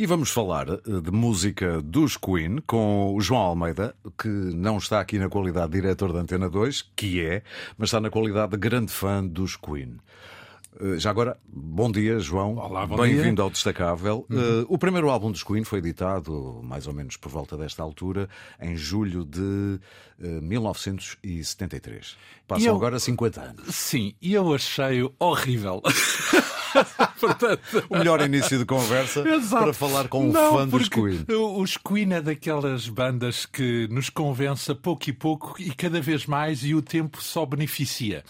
E vamos falar eh, de música dos Queen com o João Almeida, que não está aqui na qualidade de diretor da Antena 2, que é, mas está na qualidade de grande fã dos Queen. Eh, já agora, bom dia, João. Olá, bom Bem-vindo ao Destacável. Uhum. Uh, o primeiro álbum dos Queen foi editado, mais ou menos por volta desta altura, em julho de uh, 1973. Passam eu... agora 50 anos. Sim, e eu achei horrível. Portanto... O melhor início de conversa Exato. para falar com um Não, fã dos Queen. Os Queen é daquelas bandas que nos convence a pouco e pouco e cada vez mais e o tempo só beneficia.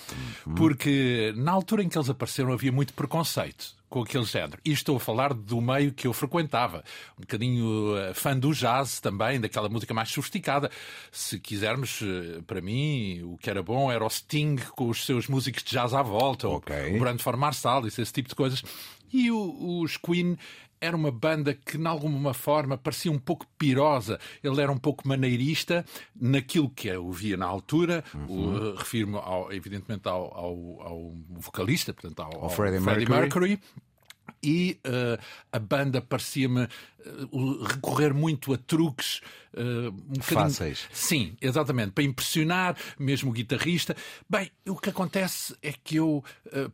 Uhum. Porque na altura em que eles apareceram havia muito preconceito com aquele género. E estou a falar do meio que eu frequentava. Um bocadinho uh, fã do jazz também, daquela música mais sofisticada. Se quisermos, uh, para mim, o que era bom era o Sting com os seus músicos de jazz à volta, okay. ou o Brandford Marsalis, esse tipo de coisas. E o, os Queen era uma banda que, de alguma forma, parecia um pouco pirosa. Ele era um pouco maneirista naquilo que eu via na altura. Uhum. Refiro-me, ao, evidentemente, ao, ao, ao, vocalista, portanto, ao, ao Freddie, Freddie Mercury. Mercury. E uh, a banda parecia-me uh, recorrer muito a truques uh, um fáceis. Sim, exatamente, para impressionar mesmo o guitarrista. Bem, o que acontece é que eu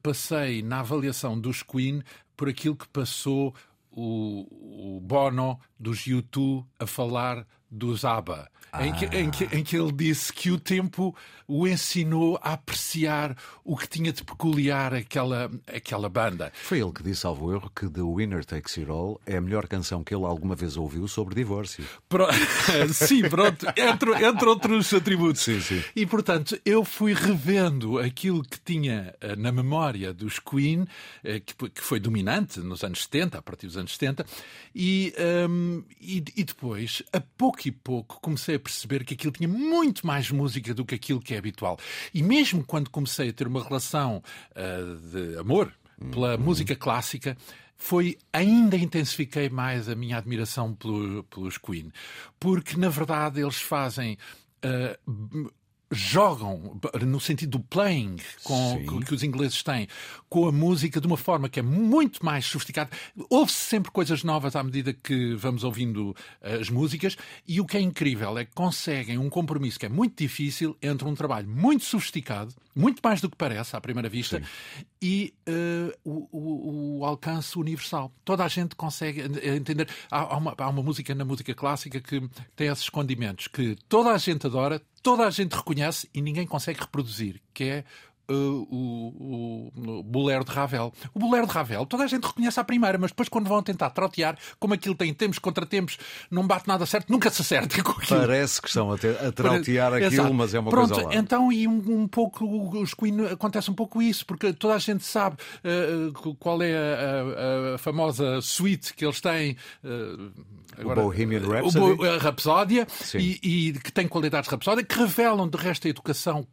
passei na avaliação dos Queen por aquilo que passou o, o Bono dos U2 a falar dos ABBA, ah. em, que, em, que, em, que, ele disse que o tempo o ensinou a apreciar o que tinha de peculiar aquela, aquela banda. Foi ele que disse, salvo erro, que The Winner Takes It All é a melhor canção que ele alguma vez ouviu sobre divórcio. Pro... sim, pronto, entre, entre outros atributos. Sim, sim. E portanto, eu fui revendo aquilo que tinha eh, na memória dos Queen, eh, que, foi dominante nos anos 70, a partir dos anos 70, e, um, e, e depois, a pouco pouco e pouco comecei a perceber que aquilo tinha muito mais música do que aquilo que é habitual. E mesmo quando comecei a ter uma relação uh, de amor pela uhum. música clássica, foi ainda intensifiquei mais a minha admiração pelo, pelos Queen, porque na verdade eles fazem uh, jogam no sentido do playing com, com, que os ingleses têm com a música de uma forma que é muito mais sofisticada. Houve-se sempre coisas novas à medida que vamos ouvindo eh, as músicas e o que é incrível é que conseguem um compromisso que é muito difícil entre um trabalho muito sofisticado, muito mais do que parece à primeira vista, Sim. e uh, o, o, o, alcance universal. Toda a gente consegue entender. Há, há, uma, há uma música na música clássica que tem esses condimentos que toda a gente adora, toda a gente reconhece e ninguém consegue reproduzir, que é Uh, o, o, o Bolero de Ravel. O Bolero de Ravel, toda a gente reconhece à primeira, mas depois, quando vão tentar trotear, como aquilo tem tempos contra tempos, não bate nada certo, nunca se acerta com aquilo. Parece que estão a, ter, a trautear aquilo, Exato. mas é uma Pronto, coisa lá. Então, e um, um, pouco, os Queen acontece um pouco isso, porque toda a gente sabe uh, qual é a, a, a, famosa suite que eles têm. Uh, agora, o Bohemian Rhapsody. a Rapsódia, e, e, que tem qualidades de Rapsódia, que revelam de resto a educação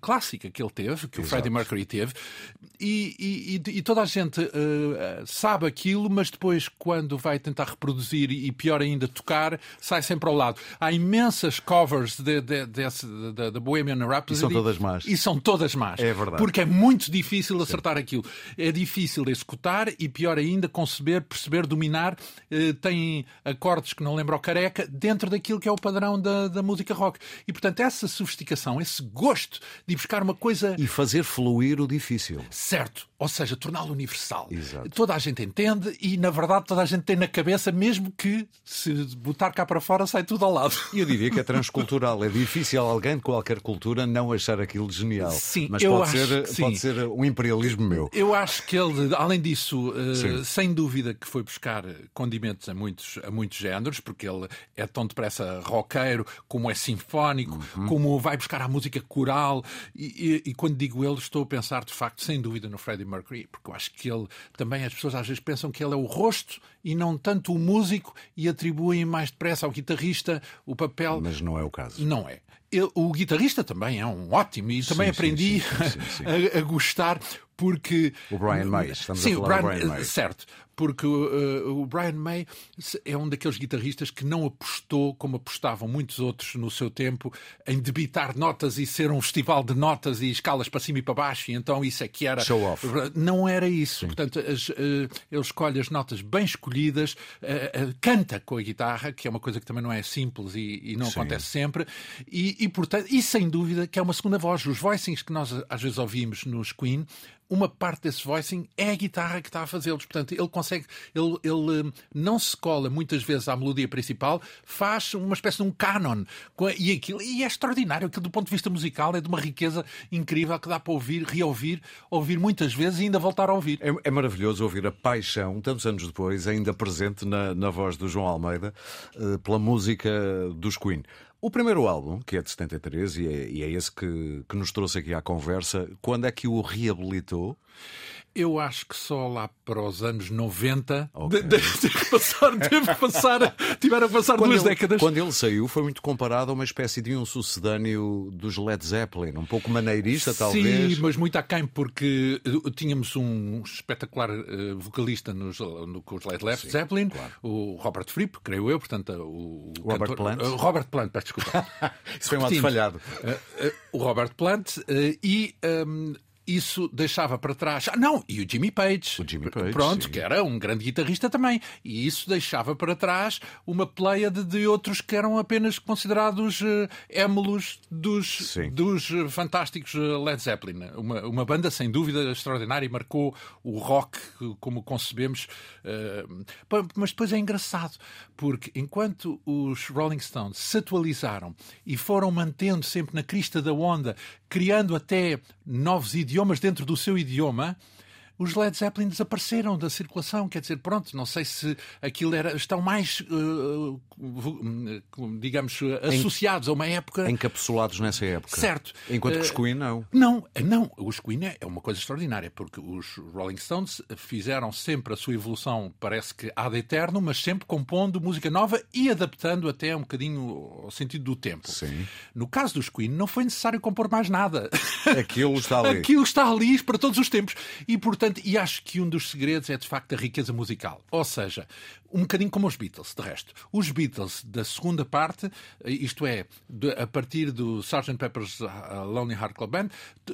clássica que ele teve, que Exato. o Freddie Mercury teve, e, e, e toda a gente uh, sabe aquilo, mas depois, quando vai tentar reproduzir e pior ainda tocar, sai sempre ao lado. Há imensas covers de, de, de, de Bohemian Rhapsody. E são todas más. E são todas más. É verdade. Porque é muito difícil acertar Sim. aquilo. É difícil executar e, pior ainda, conceber, perceber, dominar. Uh, tem acordes que não lembram o careca dentro daquilo que é o padrão da, da música rock. E, portanto, essa sofisticação, esse gosto de buscar uma coisa. E fazer fluir o difícil. Certo, ou seja, torná-lo universal. Exato. Toda a gente entende e, na verdade, toda a gente tem na cabeça, mesmo que se botar cá para fora sai tudo ao lado. E eu diria que é transcultural. É difícil alguém de qualquer cultura não achar aquilo genial. Sim, mas pode, ser, sim. pode ser um imperialismo meu. Eu acho que ele, além disso, uh, sem dúvida que foi buscar condimentos a muitos, a muitos géneros, porque ele é tão depressa roqueiro, como é sinfónico, uhum. como vai buscar a música coral. E, e, e quando digo ele, estou a pensar, de facto, sem dúvida, no Freddie Mercury, porque eu acho que ele também, as pessoas às vezes pensam que ele é o rosto e não tanto o músico e atribuem mais depressa ao guitarrista o papel. Mas não é o caso. Não é. O guitarrista também é um ótimo e também Sim, aprendi sim, sim, a, a, gostar porque o Brian May, estamos sim, a falar o Brian, Brian May. certo, porque uh, o Brian May é um daqueles guitarristas que não apostou como apostavam muitos outros no seu tempo em debitar notas e ser um festival de notas e escalas para cima e para baixo e então isso é que era show off. Não era isso. Portanto, as, uh, ele escolhe as notas bem escolhidas, uh, canta com a guitarra, que é uma coisa que também não é simples e, e não acontece sempre, e, e portanto, e sem dúvida que é uma segunda voz. Os voicings que nós às vezes ouvimos nos Queen uma parte desse voicing é a guitarra que está a fazê-los. Portanto, ele consegue, ele, ele não se cola muitas vezes à melodia principal, faz uma espécie de um canon. E, aquilo, e é extraordinário. Aquilo, do ponto de vista musical, é de uma riqueza incrível que dá para ouvir, reouvir, ouvir muitas vezes e ainda voltar a ouvir. É, é maravilhoso ouvir a paixão, tantos anos depois, ainda presente na, na voz do João Almeida, uh, pela música dos Queen. O primeiro álbum, que é de 73, e é, e é esse que, que nos trouxe aqui à conversa, quando é que o reabilitou? Eu acho que só lá para os anos 90 okay. teve que passar, teve que passar, tiveram que passar quando duas ele, décadas. Quando ele saiu, foi muito comparado a uma espécie de um sucedâneo dos Led Zeppelin, um pouco maneirista, Sim, talvez. Sim, mas muito aquém, porque eh, tínhamos um espetacular uh, vocalista nos, no, com os Led Sim, Zeppelin, claro. o Robert Fripp, creio eu, portanto, o Robert cantor, Plant. Uh, Robert Plant, peço desculpa. Isso foi um ato falhado. Uh, o Robert Plant e. Um, isso deixava para trás. Ah, não, e o Jimmy Page. O Jimmy Page. Pronto, sim. que era um grande guitarrista também. E isso deixava para trás uma pleia de, de outros que eram apenas considerados uh, émulos dos, dos uh, fantásticos uh, Led Zeppelin. Uma, uma banda, sem dúvida, extraordinária e marcou o rock como concebemos. mas depois é engraçado, porque enquanto os Rolling Stones se atualizaram e foram mantendo sempre na crista da onda, criando até novos idiomas dentro do seu idioma, os Led Zeppelin desapareceram da circulação. Quer dizer, pronto, não sei se aquilo era. estão mais, uh, digamos, associados a uma época. Encapsulados nessa época. Certo. Enquanto que os Queen não. Não, não. Os Queen é uma coisa extraordinária, porque os Rolling Stones fizeram sempre a sua evolução, parece que ad eterno, mas sempre compondo música nova e adaptando até um bocadinho ao sentido do tempo. Sim. No caso dos Queen, não foi necessário compor mais nada. Aquilo está ali. Aquilo está ali para todos os tempos. E, portanto, Portanto, e acho que um dos segredos é de facto a riqueza musical. Ou seja, um bocadinho como os Beatles, de resto. Os Beatles, da segunda parte, isto é, de, a partir do Sgt. Pepper's uh, Lonely Heart Club Band,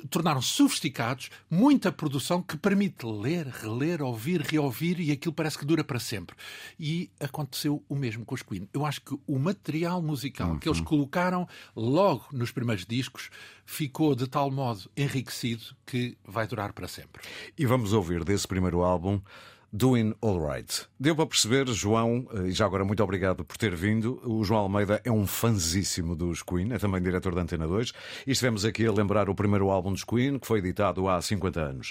tornaram-se sofisticados, muita produção que permite ler, reler, ouvir, reouvir e aquilo parece que dura para sempre. E aconteceu o mesmo com os Queen. Eu acho que o material musical uhum. que eles colocaram logo nos primeiros discos ficou de tal modo enriquecido que vai durar para sempre. E vamos ouvir desse primeiro álbum. Doing All Right. Deu para perceber, João, e já agora muito obrigado por ter vindo. O João Almeida é um fanzíssimo dos Queen, é também diretor da Antena 2, e estivemos aqui a lembrar o primeiro álbum dos Queen, que foi editado há 50 anos.